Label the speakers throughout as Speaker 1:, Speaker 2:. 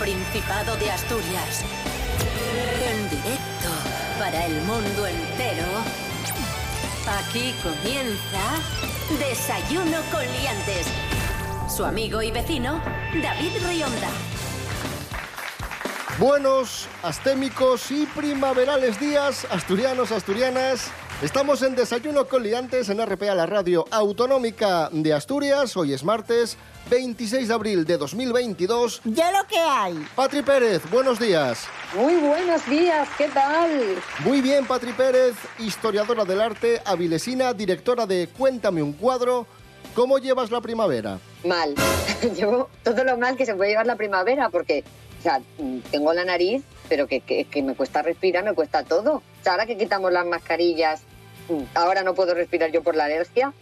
Speaker 1: Principado de Asturias. En directo para el mundo entero. Aquí comienza Desayuno con Liantes. Su amigo y vecino, David Rionda.
Speaker 2: Buenos, astémicos y primaverales días, asturianos, asturianas. Estamos en Desayuno con Liantes en RPA, la radio autonómica de Asturias. Hoy es martes 26 de abril de 2022.
Speaker 3: Ya lo que hay.
Speaker 2: Patri Pérez, buenos días.
Speaker 4: Muy buenos días, ¿qué tal?
Speaker 2: Muy bien, Patri Pérez, historiadora del arte, avilesina, directora de Cuéntame un cuadro. ¿Cómo llevas la primavera?
Speaker 4: Mal. Llevo todo lo mal que se puede llevar la primavera porque, o sea, tengo la nariz, pero que, que, que me cuesta respirar, me cuesta todo. O sea, ahora que quitamos las mascarillas, ahora no puedo respirar yo por la alergia.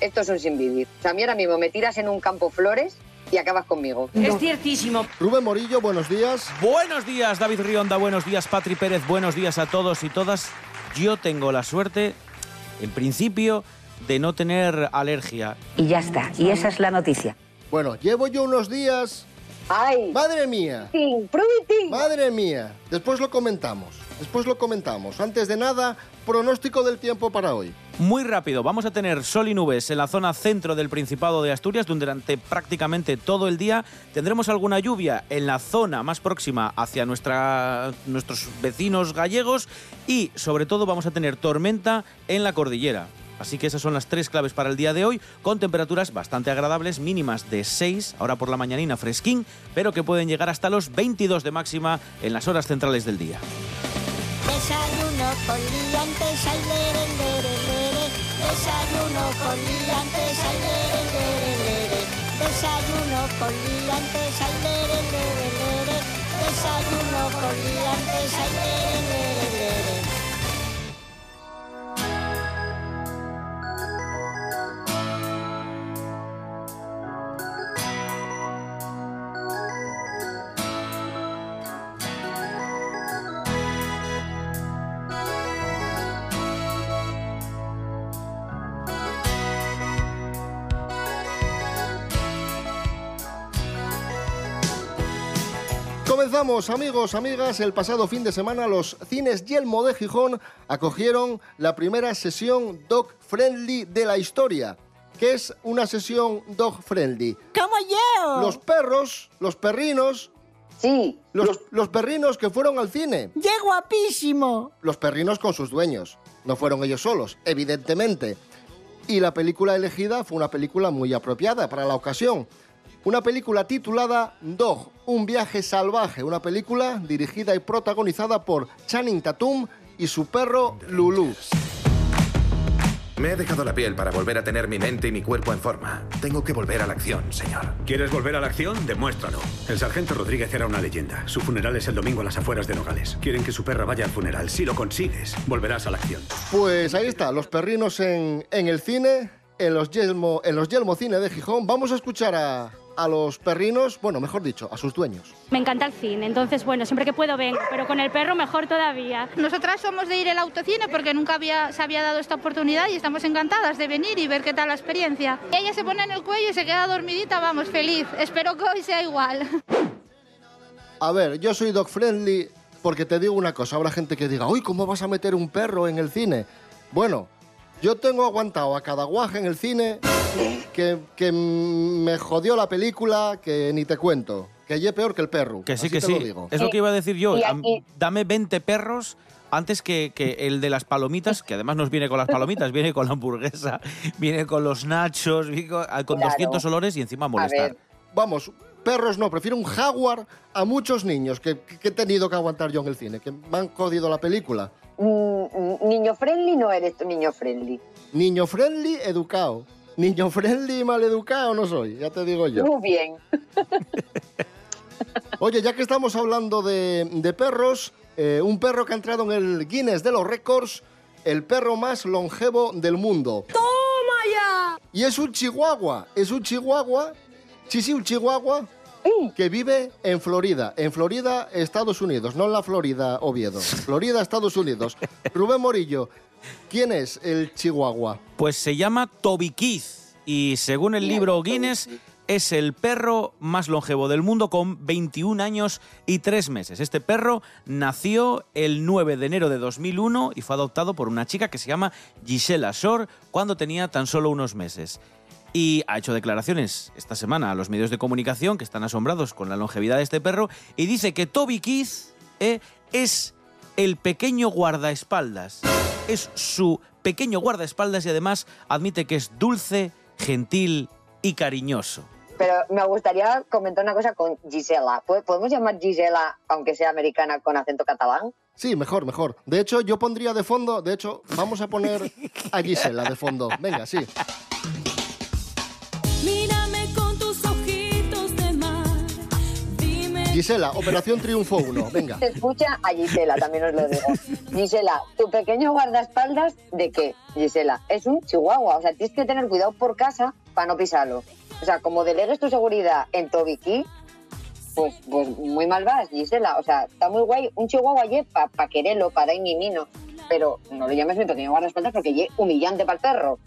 Speaker 4: Esto es un sin vivir. O sea, a mí ahora mismo me tiras en un campo flores y acabas conmigo.
Speaker 3: Es ciertísimo.
Speaker 2: Rubén Morillo, buenos días.
Speaker 5: Buenos días, David Rionda. Buenos días, Patri Pérez. Buenos días a todos y todas. Yo tengo la suerte, en principio, de no tener alergia.
Speaker 6: Y ya está. Y esa es la noticia.
Speaker 2: Bueno, llevo yo unos días.
Speaker 4: ¡Ay!
Speaker 2: ¡Madre mía! ¡Madre mía! Después lo comentamos. Después lo comentamos. Antes de nada, pronóstico del tiempo para hoy.
Speaker 5: Muy rápido, vamos a tener sol y nubes en la zona centro del Principado de Asturias durante prácticamente todo el día. Tendremos alguna lluvia en la zona más próxima hacia nuestros vecinos gallegos y sobre todo vamos a tener tormenta en la cordillera. Así que esas son las tres claves para el día de hoy, con temperaturas bastante agradables, mínimas de 6, ahora por la mañanina fresquín, pero que pueden llegar hasta los 22 de máxima en las horas centrales del día.
Speaker 7: Con liantes, ay, lere, lere, lere. Desayuno con liantes, ay, lere, lere, lere. Desayuno con liantes, ay, lere, lere, lere. Desayuno con liantes, ay, lere.
Speaker 2: Comenzamos, amigos, amigas. El pasado fin de semana los cines Yelmo de Gijón acogieron la primera sesión dog friendly de la historia. ¿Qué es una sesión dog friendly?
Speaker 3: ¿Cómo yo?
Speaker 2: Los perros, los perrinos,
Speaker 4: Sí.
Speaker 2: los, los perrinos que fueron al cine.
Speaker 3: ¡Qué guapísimo!
Speaker 2: Los perrinos con sus dueños. No fueron ellos solos, evidentemente. Y la película elegida fue una película muy apropiada para la ocasión. Una película titulada Dog, un viaje salvaje. Una película dirigida y protagonizada por Channing Tatum y su perro Lulu.
Speaker 8: Me he dejado la piel para volver a tener mi mente y mi cuerpo en forma. Tengo que volver a la acción, señor.
Speaker 9: ¿Quieres volver a la acción? Demuéstralo. El sargento Rodríguez era una leyenda. Su funeral es el domingo a las afueras de Nogales. Quieren que su perra vaya al funeral. Si lo consigues, volverás a la acción.
Speaker 2: Pues ahí está, los perrinos en, en el cine, en los, Yelmo, en los Yelmo Cine de Gijón. Vamos a escuchar a, a los perrinos, bueno, mejor dicho, a sus dueños.
Speaker 10: Me encanta el cine, entonces bueno, siempre que puedo vengo, pero con el perro mejor todavía.
Speaker 11: Nosotras somos de ir al autocine porque nunca había, se había dado esta oportunidad y estamos encantadas de venir y ver qué tal la experiencia. Ella se pone en el cuello y se queda dormidita, vamos, feliz. Espero que hoy sea igual.
Speaker 2: A ver, yo soy dog friendly porque te digo una cosa, habrá gente que diga, uy, ¿cómo vas a meter un perro en el cine? Bueno, yo tengo aguantado a cada guaje en el cine que, que me jodió la película, que ni te cuento. Que ye peor que el perro.
Speaker 5: Que sí,
Speaker 2: así
Speaker 5: que
Speaker 2: te
Speaker 5: sí.
Speaker 2: lo digo.
Speaker 5: Es lo que iba a decir yo. Dame 20 perros antes que, que el de las palomitas, que además nos viene con las palomitas, viene con la hamburguesa, viene con los nachos, viene con, con
Speaker 4: Claro.
Speaker 5: 200 olores y encima molestar.
Speaker 2: Vamos, perros no, prefiero un jaguar a muchos niños que, que he tenido que aguantar yo en el cine, que me han jodido la película.
Speaker 4: Mm, mm, niño friendly no eres tú niño friendly.
Speaker 2: Niño friendly, educado. Niño friendly, mal educado no soy, ya te digo yo.
Speaker 4: Muy bien.
Speaker 2: Oye, ya que estamos hablando de, de perros, eh, un perro que ha entrado en el Guinness de los récords, el perro más longevo del mundo.
Speaker 3: ¡Toma ya!
Speaker 2: Y es un chihuahua, es un chihuahua, sí, sí, un chihuahua que vive en Florida, en Florida, Estados Unidos, no en la Florida, Oviedo. Florida, Estados Unidos. Rubén Morillo, ¿quién es el chihuahua?
Speaker 5: Pues se llama Toby Keith y según el libro Guinness es el perro más longevo del mundo con 21 años y 3 meses. Este perro nació el 9 de enero de 2001 y fue adoptado por una chica que se llama Gisela Shore cuando tenía tan solo unos meses. Y ha hecho declaraciones esta semana a los medios de comunicación que están asombrados con la longevidad de este perro y dice que Toby Keith eh, es el pequeño guardaespaldas. Es su pequeño guardaespaldas y además admite que es dulce, gentil y cariñoso.
Speaker 4: Pero me gustaría comentar una cosa con Gisela. ¿Po- ¿Podemos llamar Gisela, aunque sea americana, con acento catalán?
Speaker 2: Sí, mejor, mejor. De hecho, yo pondría de fondo, de hecho, vamos a poner a Gisela de fondo. Venga, sí. Gisela, Operación Triunfo 1. Venga.
Speaker 4: Se escucha a Gisela, también os lo digo. Gisela, tu pequeño guardaespaldas, ¿de qué? Gisela, es un chihuahua. O sea, tienes que tener cuidado por casa para no pisarlo. O sea, como delegues tu seguridad en Tobiki, pues, pues muy mal vas, Gisela. O sea, está muy guay. Un chihuahua ye para pa quererlo, para ir mimino. Pero no lo llames mi pequeño guardaespaldas porque ye humillante para el perro.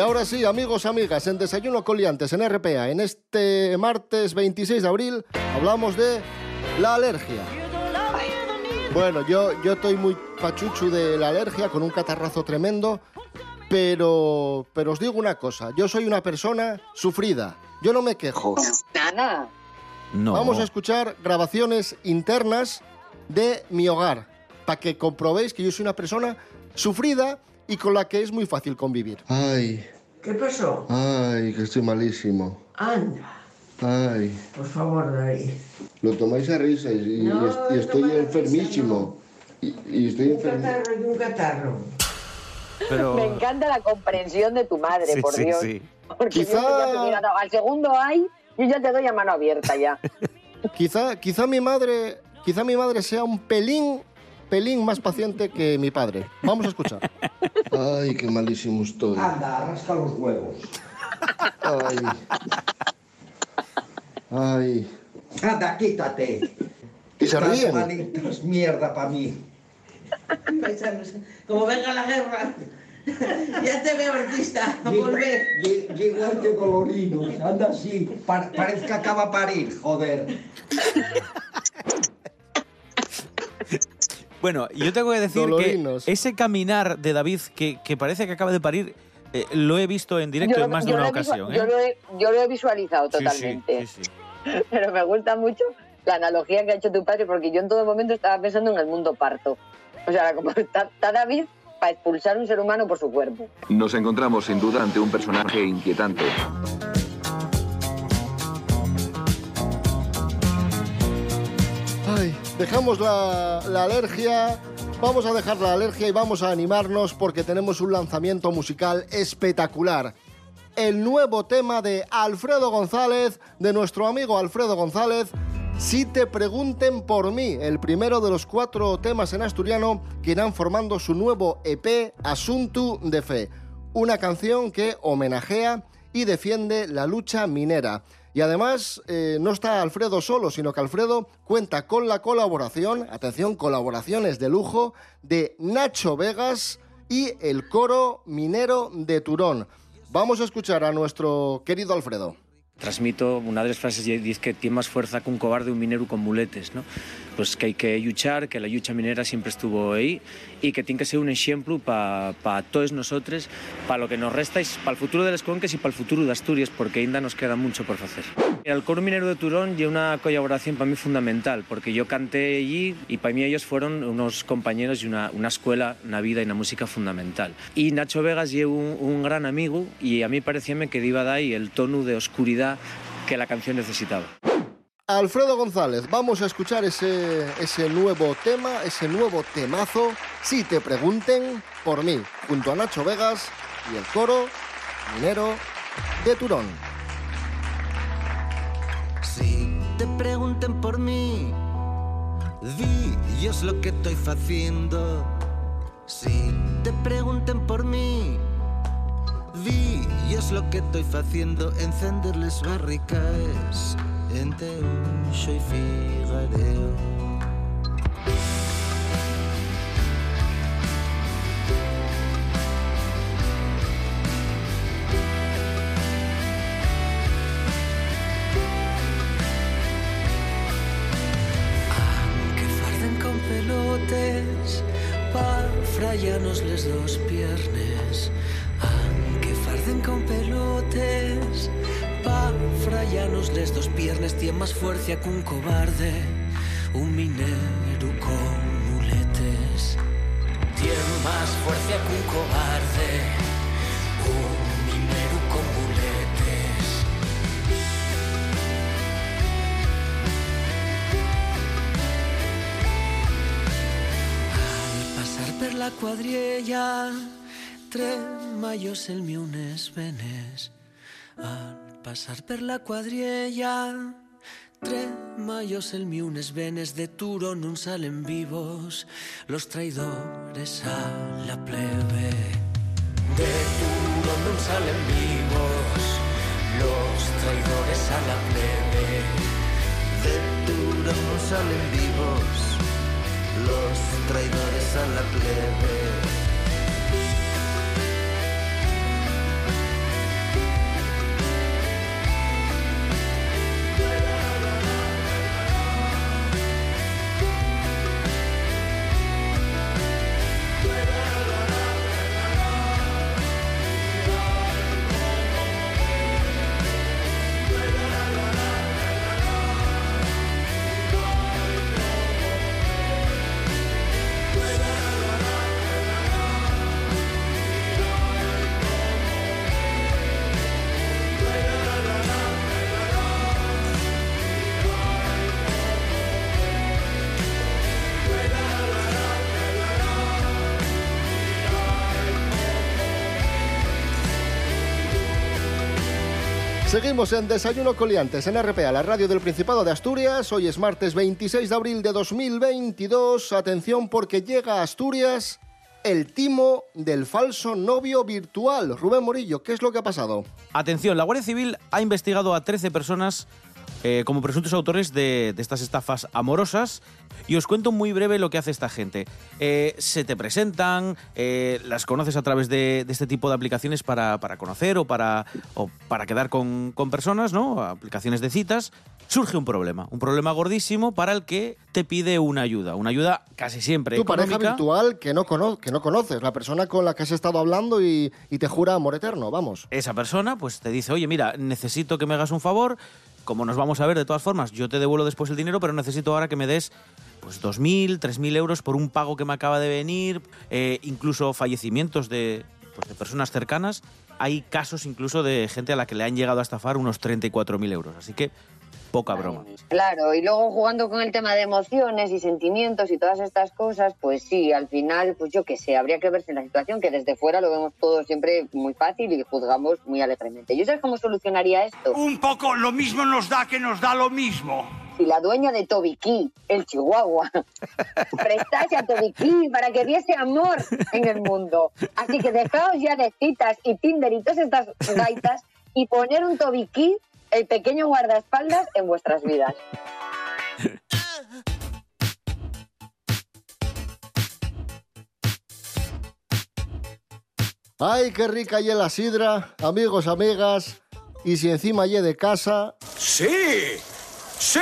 Speaker 12: Y
Speaker 2: ahora sí, amigos, amigas, en Desayuno Coliantes, en RPA, en este martes 26 de abril, hablamos de la alergia. Bueno, yo, yo estoy muy pachuchu de la alergia, con un catarrazo tremendo, pero, pero os digo una cosa, yo soy una persona sufrida, yo no me quejo.
Speaker 4: Nana.
Speaker 5: No.
Speaker 2: Vamos a escuchar grabaciones internas de mi hogar, para que comprobéis que yo soy una persona sufrida y con la que es muy fácil convivir. Ay,
Speaker 13: ¿Qué pasó?
Speaker 2: ay, que estoy malísimo.
Speaker 13: Anda,
Speaker 2: Ay,
Speaker 13: por favor, David.
Speaker 2: lo tomáis a risa y, y
Speaker 13: No,
Speaker 2: est- y
Speaker 13: no
Speaker 2: estoy
Speaker 13: tomas a
Speaker 2: enfermísimo. Y, y estoy
Speaker 13: Un
Speaker 2: enfermo.
Speaker 13: catarro y un catarro.
Speaker 5: Pero...
Speaker 4: Me encanta la comprensión de tu madre,
Speaker 5: Sí,
Speaker 4: por
Speaker 5: sí,
Speaker 4: Dios.
Speaker 5: sí.
Speaker 4: Porque
Speaker 2: Quizá-
Speaker 4: yo ya te dado- al segundo hay, yo ya te doy a mano abierta ya.
Speaker 2: Quizá, quizá mi madre, quizá mi madre sea un pelín, pelín más paciente que mi padre. Vamos a escuchar. Ay, qué malísimo estoy.
Speaker 13: Anda, rasca los huevos.
Speaker 2: Ay. Ay.
Speaker 13: Anda, quítate.
Speaker 2: Y se ríen.
Speaker 13: manitas, mierda para mí.
Speaker 14: Como venga la guerra. Ya te veo artista. A volver.
Speaker 13: Igual que colorinos, anda así. Pa- parece que acaba de parir, joder.
Speaker 5: Bueno, yo tengo que decir
Speaker 2: Dolorinos.
Speaker 5: que ese caminar de David que, que parece que acaba de parir, eh, lo he visto en directo
Speaker 4: Yo
Speaker 5: en más de una ocasión.
Speaker 4: Yo
Speaker 5: ¿eh?
Speaker 4: lo, he, yo lo he visualizado
Speaker 5: Sí, sí,
Speaker 4: totalmente.
Speaker 5: sí, sí.
Speaker 4: Pero me gusta mucho la analogía que ha hecho tu padre, porque yo en todo momento estaba pensando en el mundo parto. O sea, como está, está David para expulsar un ser humano por su cuerpo.
Speaker 15: Nos encontramos sin duda ante un personaje inquietante.
Speaker 2: Dejamos la, alergia, vamos a dejar la alergia y vamos a animarnos porque tenemos un lanzamiento musical espectacular. El nuevo tema de Alfredo González, de nuestro amigo Alfredo González, Si te pregunten por mí, el primero de los cuatro temas en asturiano que irán formando su nuevo EP Asunto de Fe, una canción que homenajea y defiende la lucha minera. Y además eh, no está Alfredo solo, sino que Alfredo cuenta con la colaboración, atención, colaboraciones de lujo, de Nacho Vegas y el coro minero de Turón. Vamos a escuchar a nuestro querido Alfredo.
Speaker 16: Transmito una de las frases y dice que tiene más fuerza que un cobarde un minero con muletes, ¿no? Pues que hay que luchar, que la lucha minera siempre estuvo ahí y que tiene que ser un ejemplo para pa todos nosotros, para lo que nos resta, para el futuro de las Conques y para el futuro de Asturias, porque ainda nos queda mucho por hacer. El coro minero de Turón y una colaboración para mí fundamental, porque yo canté allí y para mí ellos fueron unos compañeros y una, una escuela, una vida y una música fundamental. Y Nacho Vegas y un, un gran amigo y a mí parecíame que iba de ahí el tono de oscuridad que la canción necesitaba.
Speaker 2: Alfredo González, vamos a escuchar ese, ese nuevo tema, ese nuevo temazo, si te pregunten por mí, junto a Nacho Vegas y el coro minero de Turón.
Speaker 17: Si te pregunten por mí, di yo es lo que estoy haciendo. Si te pregunten por mí, Vi, y es lo que estoy haciendo, encenderles barricades entre un y figadeo. Fuerza que un cobarde un minero con muletes tiene más fuerza que un cobarde un minero con muletes Passar per la quadriella, tremallos el mi unes venes. Al passar per la quadriella, tremallos el mi unes venes de Turo non salen vivos los traidores a la plebe. De Turo non salen vivos los traidores a la plebe. De Turo non salen vivos los traidores a la plebe.
Speaker 2: Seguimos en Desayuno Coliantes en RPA, la radio del Principado de Asturias. Hoy es martes 26 de abril de 2022. Atención porque llega a Asturias el timo del falso novio virtual. Rubén Morillo, ¿qué es lo que ha pasado?
Speaker 5: Atención, la Guardia Civil ha investigado a 13 personas eh, como presuntos autores de, de estas estafas amorosas. Y os cuento muy breve lo que hace esta gente. Eh, se te presentan, eh, las conoces a través de, de este tipo de aplicaciones para, para conocer o para, o para quedar con, con personas, ¿no? Aplicaciones de citas. Surge un problema, un problema gordísimo para el que te pide una ayuda. Una ayuda casi siempre
Speaker 2: Tu pareja virtual que no, cono- que no conoces, la persona con la que has estado hablando y, y te jura amor eterno, vamos.
Speaker 5: esa persona pues te dice, oye, mira, necesito que me hagas un favor, como nos vamos a ver de todas formas, yo te devuelvo después el dinero, pero necesito ahora que me des pues 2.000, 3.000 euros por un pago que me acaba de venir, eh, incluso fallecimientos de, pues, de personas cercanas. Hay casos incluso de gente a la que le han llegado a estafar unos 34.000 euros, así que poca broma.
Speaker 4: Claro, y luego jugando con el tema de emociones y sentimientos y todas estas cosas, pues sí, al final, pues yo qué sé, habría que verse en la situación que desde fuera lo vemos todo siempre muy fácil y juzgamos muy alegremente. ¿Yo sabes cómo solucionaría esto?
Speaker 18: Un poco lo mismo nos da que nos da lo mismo.
Speaker 4: Si la dueña de Tobiquí, el Chihuahua, prestase a Tobiquí para que diese amor en el mundo. Así que dejaos ya de citas y Tinder y todas estas gaitas y poner un Tobiquí, el pequeño guardaespaldas, en vuestras vidas.
Speaker 2: Ay, qué rica y la sidra, amigos, amigas. Y si encima ye de casa.
Speaker 18: ¡Sí! ¡Sí!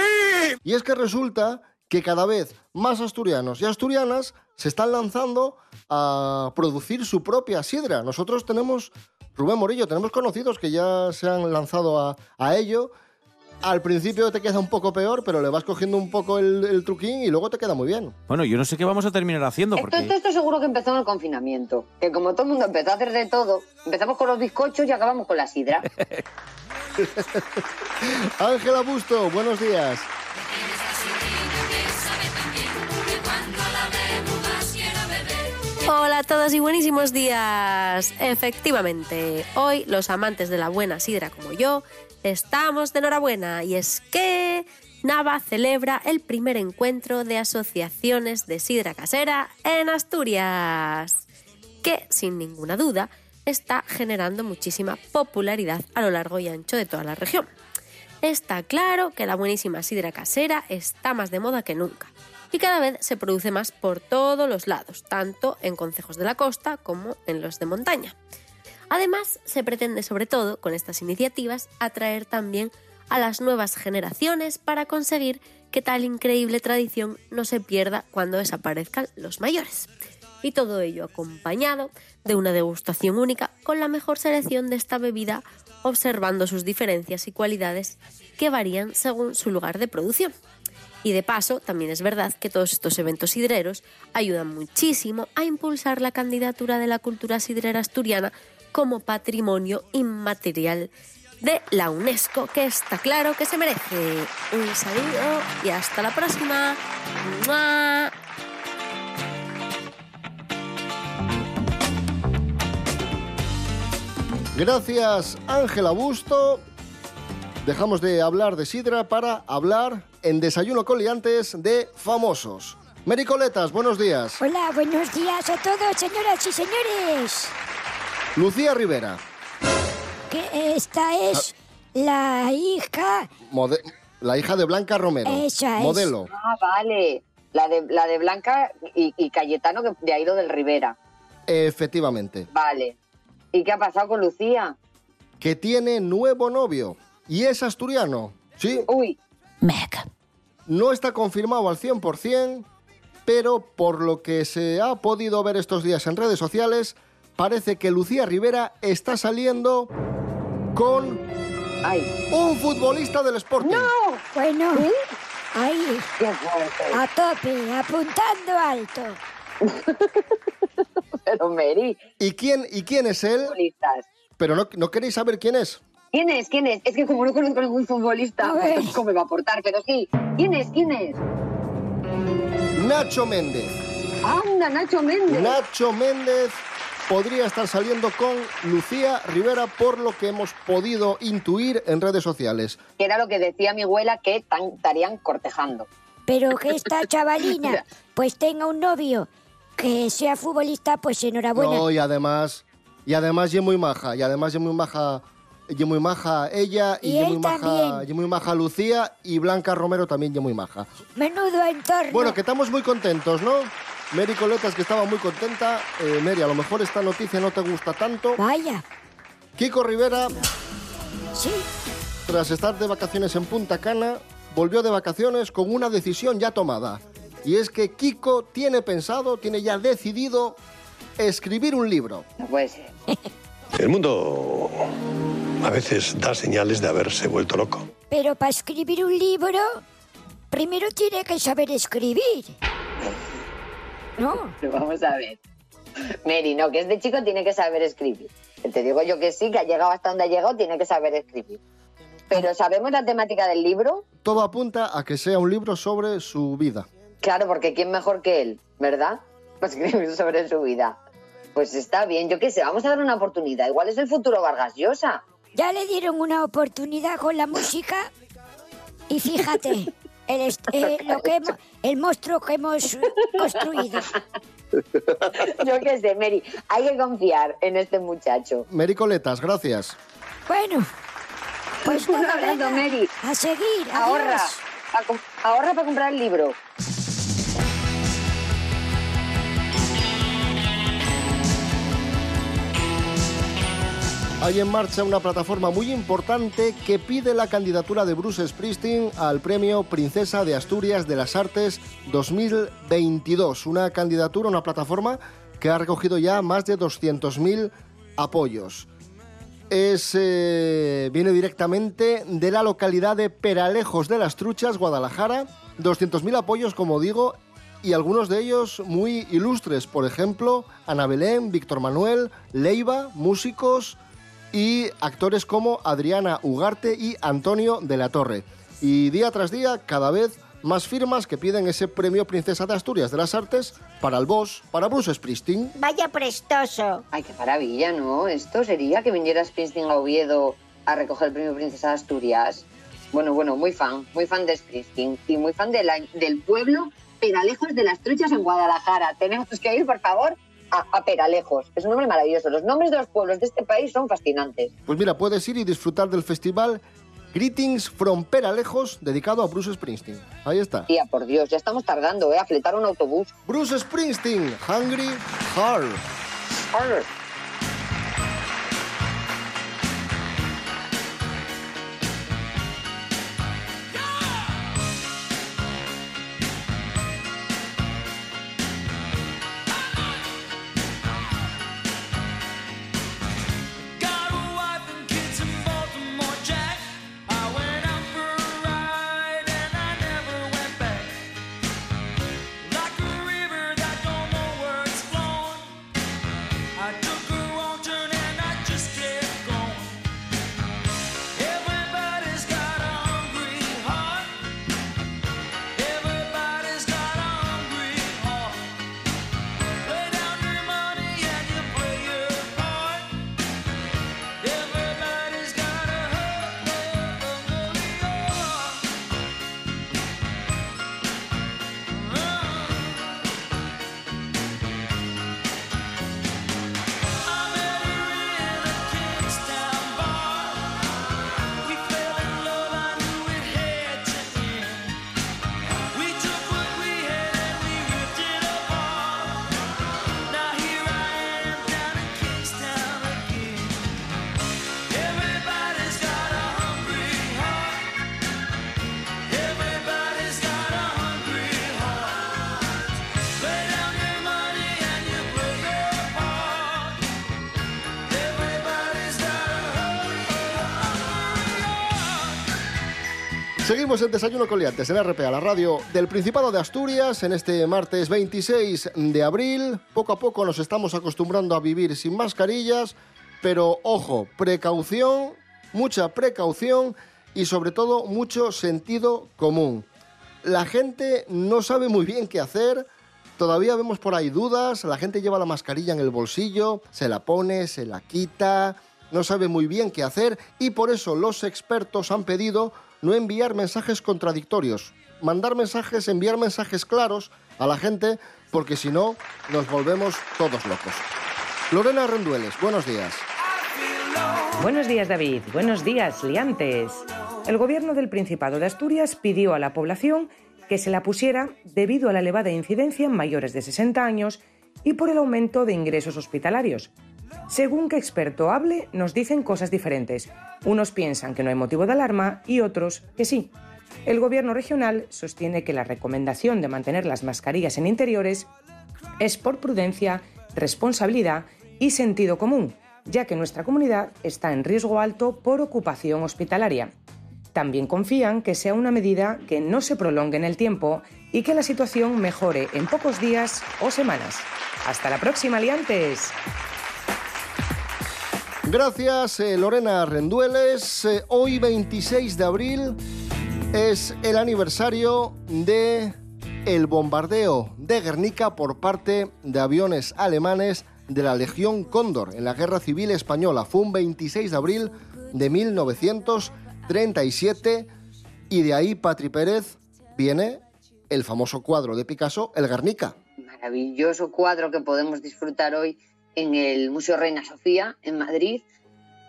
Speaker 2: Y es que resulta que cada vez más asturianos y asturianas se están lanzando a producir su propia sidra. Nosotros tenemos, Rubén Morillo, tenemos conocidos que ya se han lanzado a, a ello. Al principio te queda un poco peor, pero le vas cogiendo un poco el, el truquín y luego te queda muy bien.
Speaker 5: Bueno, yo no sé qué vamos a terminar haciendo,
Speaker 4: Esto,
Speaker 5: porque...
Speaker 4: esto, esto seguro que empezó en el confinamiento. Que como todo el mundo empezó a hacer de todo, empezamos con los bizcochos y acabamos con la sidra.
Speaker 2: Ángela Busto, buenos días.
Speaker 19: Hola a todos y buenísimos días. Efectivamente, hoy los amantes de la buena sidra como yo estamos de enhorabuena y es que Nava celebra el primer encuentro de asociaciones de sidra casera en Asturias, que sin ninguna duda está generando muchísima popularidad a lo largo y ancho de toda la región. Está claro que la buenísima sidra casera está más de moda que nunca y cada vez se produce más por todos los lados, tanto en concejos de la costa como en los de montaña. Además, se pretende sobre todo con estas iniciativas atraer también a las nuevas generaciones para conseguir que tal increíble tradición no se pierda cuando desaparezcan los mayores. Y todo ello acompañado de una degustación única con la mejor selección de esta bebida, observando sus diferencias y cualidades que varían según su lugar de producción. Y de paso, también es verdad que todos estos eventos sidreros ayudan muchísimo a impulsar la candidatura de la cultura sidrera asturiana como patrimonio inmaterial de la UNESCO, que está claro que se merece. Un saludo y hasta la próxima.
Speaker 2: Gracias, Ángela Busto. Dejamos de hablar de sidra para hablar en Desayuno con Liantes de famosos. Mericoletas, buenos días.
Speaker 3: Hola, buenos días a todos, señoras y señores.
Speaker 2: Lucía Rivera,
Speaker 3: Que esta es la hija.
Speaker 2: mode- la hija de Blanca Romero.
Speaker 3: Esa es.
Speaker 2: Modelo.
Speaker 4: Ah, vale. La de, la de Blanca y, y Cayetano, que de lo del Rivera.
Speaker 2: Efectivamente.
Speaker 4: Vale. ¿Y qué ha pasado con Lucía?
Speaker 2: Que tiene nuevo novio. Y es asturiano. ¿Sí?
Speaker 4: Uy.
Speaker 2: No está confirmado al 100%, pero por lo que se ha podido ver estos días en redes sociales, parece que Lucía Rivera está saliendo con un futbolista del Sporting.
Speaker 3: Bueno, ahí. A tope, apuntando alto.
Speaker 4: Pero Mary.
Speaker 2: ¿Y quién, ¿Y quién es él?
Speaker 4: Futbolistas.
Speaker 2: Pero no, no queréis saber quién es.
Speaker 4: ¿Quién es? ¿Quién es? Es que como no conozco ningún futbolista,
Speaker 3: A ver.
Speaker 4: ¿cómo me va a aportar? Pero sí. ¿Quién es? ¿Quién es?
Speaker 2: Nacho Méndez.
Speaker 4: Anda, Nacho Méndez.
Speaker 2: Nacho Méndez podría estar saliendo con Lucía Rivera por lo que hemos podido intuir en redes sociales.
Speaker 4: Que era lo que decía mi abuela que tan- estarían cortejando.
Speaker 3: Pero que esta chavalina pues tenga un novio que sea futbolista, pues enhorabuena.
Speaker 2: No, y además, y además es muy maja, y además es muy maja, es muy maja ella, y,
Speaker 3: Y
Speaker 2: muy maja,
Speaker 3: también.
Speaker 2: y muy maja Lucía, y Blanca Romero también es muy maja.
Speaker 3: Menudo entorno.
Speaker 2: Bueno, que estamos muy contentos, ¿no? Mary Coletas, que estaba muy contenta. Eh, Mary, a lo mejor esta noticia no te gusta tanto.
Speaker 3: Vaya.
Speaker 2: Kiko Rivera,
Speaker 3: Sí.
Speaker 2: tras estar de vacaciones en Punta Cana, volvió de vacaciones con una decisión ya tomada. Y es que Kiko tiene pensado, tiene ya decidido escribir un libro.
Speaker 4: No puede ser.
Speaker 20: El mundo a veces da señales de haberse vuelto loco.
Speaker 3: Pero para escribir un libro, primero tiene que saber escribir. No.
Speaker 4: Pero vamos a ver. Mary, no, que este chico tiene que saber escribir. Te digo yo que sí, que ha llegado hasta donde ha llegado, tiene que saber escribir. Pero ¿sabemos la temática del libro?
Speaker 2: Todo apunta a que sea un libro sobre su vida.
Speaker 4: Claro, porque ¿quién mejor que él, verdad? Para escribir sobre su vida. Pues está bien, yo qué sé, vamos a dar una oportunidad. Igual es el futuro Vargas Llosa.
Speaker 3: Ya le dieron una oportunidad con la música y fíjate, el, est- eh, lo que hemos- el monstruo que hemos construido.
Speaker 4: Yo qué sé, Mary, hay que confiar en este muchacho.
Speaker 2: Mary Coletas, gracias.
Speaker 3: Bueno, pues
Speaker 4: Un abrazo, Mary.
Speaker 3: A seguir,
Speaker 4: Ahorra,
Speaker 3: adiós.
Speaker 4: ahorra para comprar el libro.
Speaker 2: Hay en marcha una plataforma muy importante que pide la candidatura de Bruce Springsteen al premio Princesa de Asturias de las Artes 2022. Una candidatura, una plataforma que ha recogido ya más de 200.000 apoyos. Es, eh, viene directamente de la localidad de Peralejos de las Truchas, Guadalajara. 200.000 apoyos, como digo, y algunos de ellos muy ilustres. Por ejemplo, Ana Belén, Víctor Manuel, Leiva, músicos y actores como Adriana Ugarte y Antonio de la Torre. Y día tras día, cada vez más firmas que piden ese premio Princesa de Asturias de las Artes para el boss, para Bruce Springsteen.
Speaker 3: Vaya prestoso.
Speaker 4: Ay, qué maravilla, ¿no? Esto sería que viniera Springsteen a Oviedo a recoger el premio Princesa de Asturias. Bueno, bueno, muy fan, muy fan de Springsteen y muy fan de la- del pueblo Peralejos de las Truchas en Guadalajara. Tenemos que ir, por favor, a, a Peralejos. Es un nombre maravilloso. Los nombres de los pueblos de este país son fascinantes.
Speaker 2: Pues mira, puedes ir y disfrutar del festival Greetings from Peralejos, dedicado a Bruce Springsteen. Ahí está.
Speaker 4: Tía, por Dios, ya estamos tardando, ¿eh? A fletar un autobús.
Speaker 2: Bruce Springsteen, Hungry Heart.
Speaker 17: Got
Speaker 2: Seguimos en Desayuno con Liantes, en RPA, la radio del Principado de Asturias, en este martes 26 de abril. Poco a poco nos estamos acostumbrando a vivir sin mascarillas, pero ojo, precaución, mucha precaución y sobre todo mucho sentido común. La gente no sabe muy bien qué hacer, todavía vemos por ahí dudas, la gente lleva la mascarilla en el bolsillo, se la pone, se la quita, no sabe muy bien qué hacer y por eso los expertos han pedido no enviar mensajes contradictorios, mandar mensajes, enviar mensajes claros a la gente, porque si no nos volvemos todos locos. Lorena Rendueles, buenos días.
Speaker 21: Buenos días, David. Buenos días, liantes. El gobierno del Principado de Asturias pidió a la población que se la pusiera debido a la elevada incidencia en mayores de 60 años y por el aumento de ingresos hospitalarios. Según qué experto hable, nos dicen cosas diferentes. Unos piensan que no hay motivo de alarma y otros que sí. El gobierno regional sostiene que la recomendación de mantener las mascarillas en interiores es por prudencia, responsabilidad y sentido común, ya que nuestra comunidad está en riesgo alto por ocupación hospitalaria. También confían que sea una medida que no se prolongue en el tiempo y que la situación mejore en pocos días o semanas. Hasta la próxima, liantes.
Speaker 2: Gracias, eh, Lorena Rendueles. Eh, hoy, 26 de abril, es el aniversario de el bombardeo de Guernica por parte de aviones alemanes de la Legión Cóndor en la Guerra Civil Española. Fue un 26 de abril de 1937 y de ahí, Patri Pérez, viene el famoso cuadro de Picasso, El Guernica.
Speaker 4: Maravilloso cuadro que podemos disfrutar hoy en el Museo Reina Sofía, en Madrid,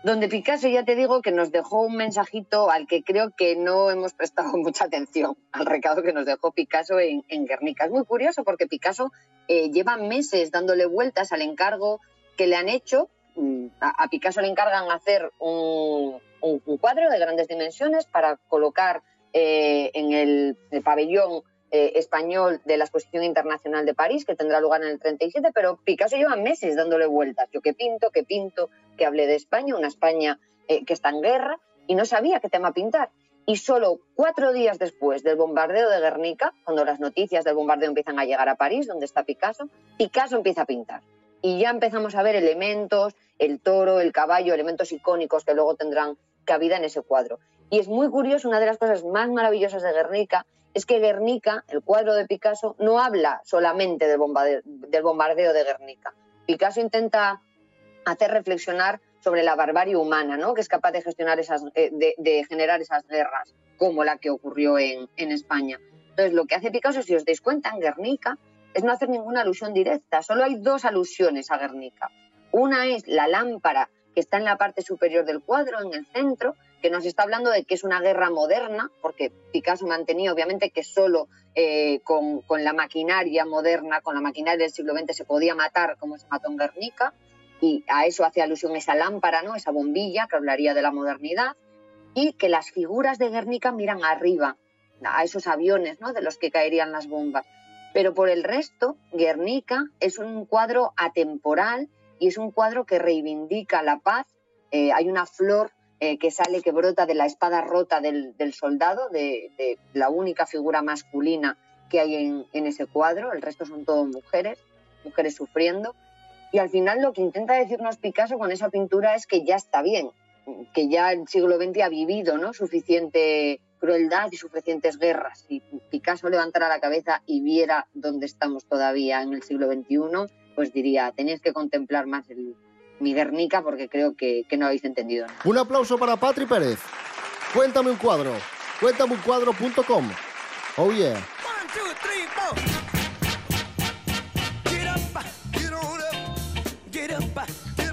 Speaker 4: donde Picasso, ya te digo, que nos dejó un mensajito al que creo que no hemos prestado mucha atención, al recado que nos dejó Picasso en, Guernica. Es muy curioso porque Picasso eh, lleva meses dándole vueltas al encargo que le han hecho. Mm, A, Picasso le encargan hacer un, cuadro de grandes dimensiones para colocar eh, en el pabellón eh, español de la Exposición Internacional de París, que tendrá lugar en el 37, pero Picasso lleva meses dándole vueltas. Yo que pinto, que pinto, que hablé de España, una España eh, que está en guerra, y no sabía qué tema pintar. Y solo cuatro días después del bombardeo de Guernica, cuando las noticias del bombardeo empiezan a llegar a París, donde está Picasso, Picasso empieza a pintar. Y ya empezamos a ver elementos, el toro, el caballo, elementos icónicos que luego tendrán cabida en ese cuadro. Y es muy curioso, una de las cosas más maravillosas de Guernica es que Guernica, el cuadro de Picasso, no habla solamente del bombardeo, de Guernica. Picasso intenta hacer reflexionar sobre la barbarie humana, ¿no? que es capaz de, gestionar esas, eh, de generar esas guerras, como la que ocurrió en, en España. Entonces, lo que hace Picasso, si os dais cuenta, en Guernica, es no hacer ninguna alusión directa. Solo hay dos alusiones a Guernica. Una es la lámpara que está en la parte superior del cuadro, en el centro, que nos está hablando de que es una guerra moderna, porque Picasso mantenía obviamente que solo eh, con, con la maquinaria moderna, con la maquinaria del siglo XX se podía matar como se mató en Guernica, y a eso hace alusión esa lámpara, ¿no? esa bombilla que hablaría de la modernidad, y que las figuras de Guernica miran arriba, a esos aviones ¿no? de los que caerían las bombas. Pero por el resto, Guernica es un cuadro atemporal y es un cuadro que reivindica la paz. Eh, hay una flor eh, que sale, que brota de la espada rota del, soldado, de, la única figura masculina que hay en, en ese cuadro. El resto son todo mujeres, mujeres sufriendo. Y al final lo que intenta decirnos Picasso con esa pintura es que ya está bien, que ya el siglo XX ha vivido ¿no? suficiente crueldad y suficientes guerras. Si Picasso levantara la cabeza y viera dónde estamos todavía en el siglo XXI, pues diría, tenéis que contemplar más el, mi Guernica porque creo que, que no habéis entendido nada.
Speaker 2: Un aplauso para Patri Pérez. Cuéntame un cuadro. Cuéntameuncuadro.com. Oh yeah.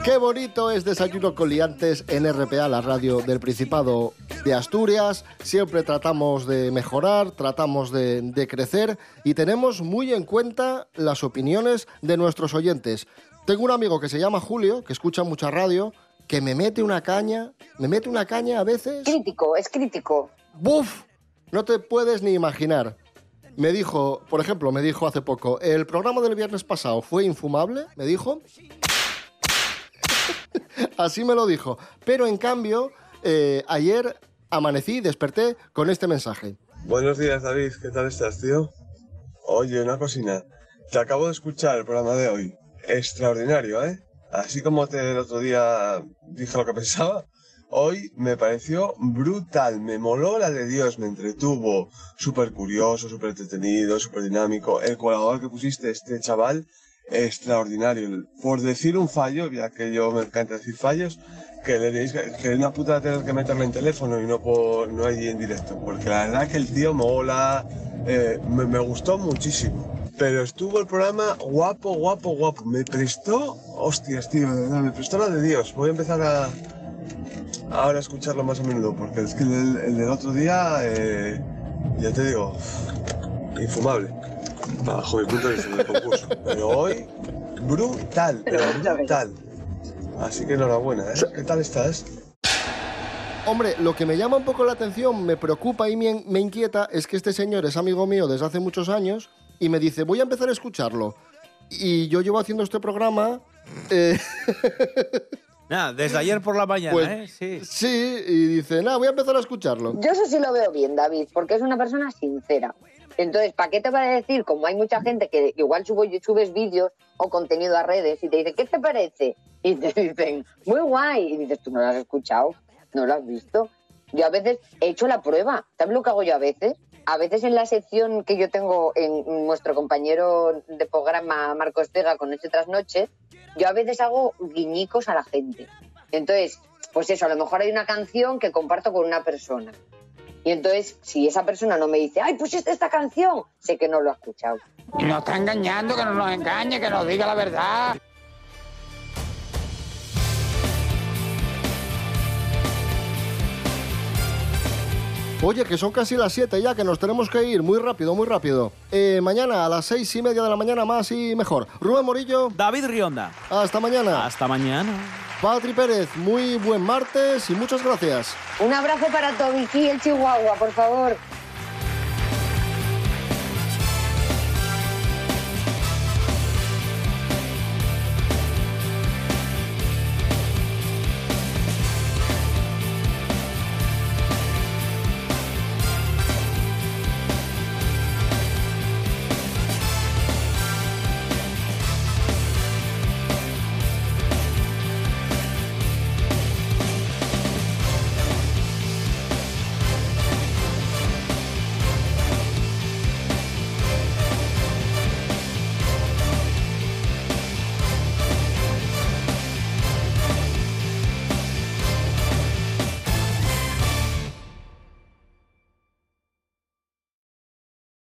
Speaker 2: Qué bonito es Desayuno con Liantes en RPA, la radio del Principado de Asturias. Siempre tratamos de mejorar, tratamos de, de crecer y tenemos muy en cuenta las opiniones de nuestros oyentes. Tengo un amigo que se llama Julio, que escucha mucha radio, que me mete una caña, me mete una caña a veces.
Speaker 4: Crítico, es crítico.
Speaker 2: ¡Buf! No te puedes ni imaginar. Me dijo, por ejemplo, me dijo hace poco, el programa del viernes pasado fue infumable, me dijo. Así me lo dijo. Pero en cambio, eh, ayer amanecí y desperté con este mensaje.
Speaker 22: Buenos días, David. ¿Qué tal estás, tío? Oye, una cocina. Te acabo de escuchar el programa de hoy. Extraordinario, ¿eh? Así como te el otro día dije lo que pensaba, hoy me pareció brutal. Me moló la de Dios, me entretuvo. Súper curioso, súper entretenido, súper dinámico. El colaborador que pusiste, este chaval, extraordinario. Por decir un fallo, ya que yo me encanta decir fallos, que le diréis que, es una puta tener que meterlo en teléfono y no por no allí en directo. Porque la verdad que el tío mola, eh, me, me gustó muchísimo. Pero estuvo el programa guapo, guapo, guapo. Me prestó, hostias, tío, me prestó la de Dios. Voy a empezar a ahora a escucharlo más a menudo, porque es que el, el del otro día, eh, ya te digo, infumable. Bajo mi punto de vista del concurso. Pero hoy, brutal, pero brutal. Así que enhorabuena, ¿eh? ¿Qué tal estás?
Speaker 2: Hombre, lo que me llama un poco la atención, me preocupa y me, me inquieta es que este señor es amigo mío desde hace muchos años y me dice, voy a empezar a escucharlo. Y yo llevo haciendo este programa... eh,
Speaker 5: Nada, desde ayer por la mañana,
Speaker 2: Pues,
Speaker 5: ¿eh? Sí.
Speaker 2: sí, y dice, nada, voy a empezar a escucharlo.
Speaker 4: Yo eso sí lo veo bien, David, porque es una persona sincera. Entonces, ¿para qué te va a decir? Como hay mucha gente que igual subo, subes vídeos o contenido a redes y te dice, ¿qué te parece? Y te dicen, muy guay. Y dices, tú no lo has escuchado, no lo has visto. Yo a veces he hecho la prueba. ¿Sabes lo que hago yo a veces? A veces en la sección que yo tengo en nuestro compañero de programa, Marcos Vega, con Noche tras Noche, yo a veces hago guiñicos a la gente. Entonces, pues eso, a lo mejor hay una canción que comparto con una persona. Y entonces, si esa persona no me dice, ay, pusiste esta canción, sé que no lo ha escuchado.
Speaker 18: Nos está engañando, que no nos engañe, que nos diga la verdad.
Speaker 2: Oye, que son casi las 7 ya, que nos tenemos que ir muy rápido, muy rápido. Eh, mañana a las seis y media de la mañana más y mejor. Rubén Morillo.
Speaker 5: David Rionda.
Speaker 2: Hasta mañana.
Speaker 5: Hasta mañana.
Speaker 2: Patri Pérez, muy buen martes y muchas gracias.
Speaker 4: Un abrazo para Toby, el Chihuahua, por favor.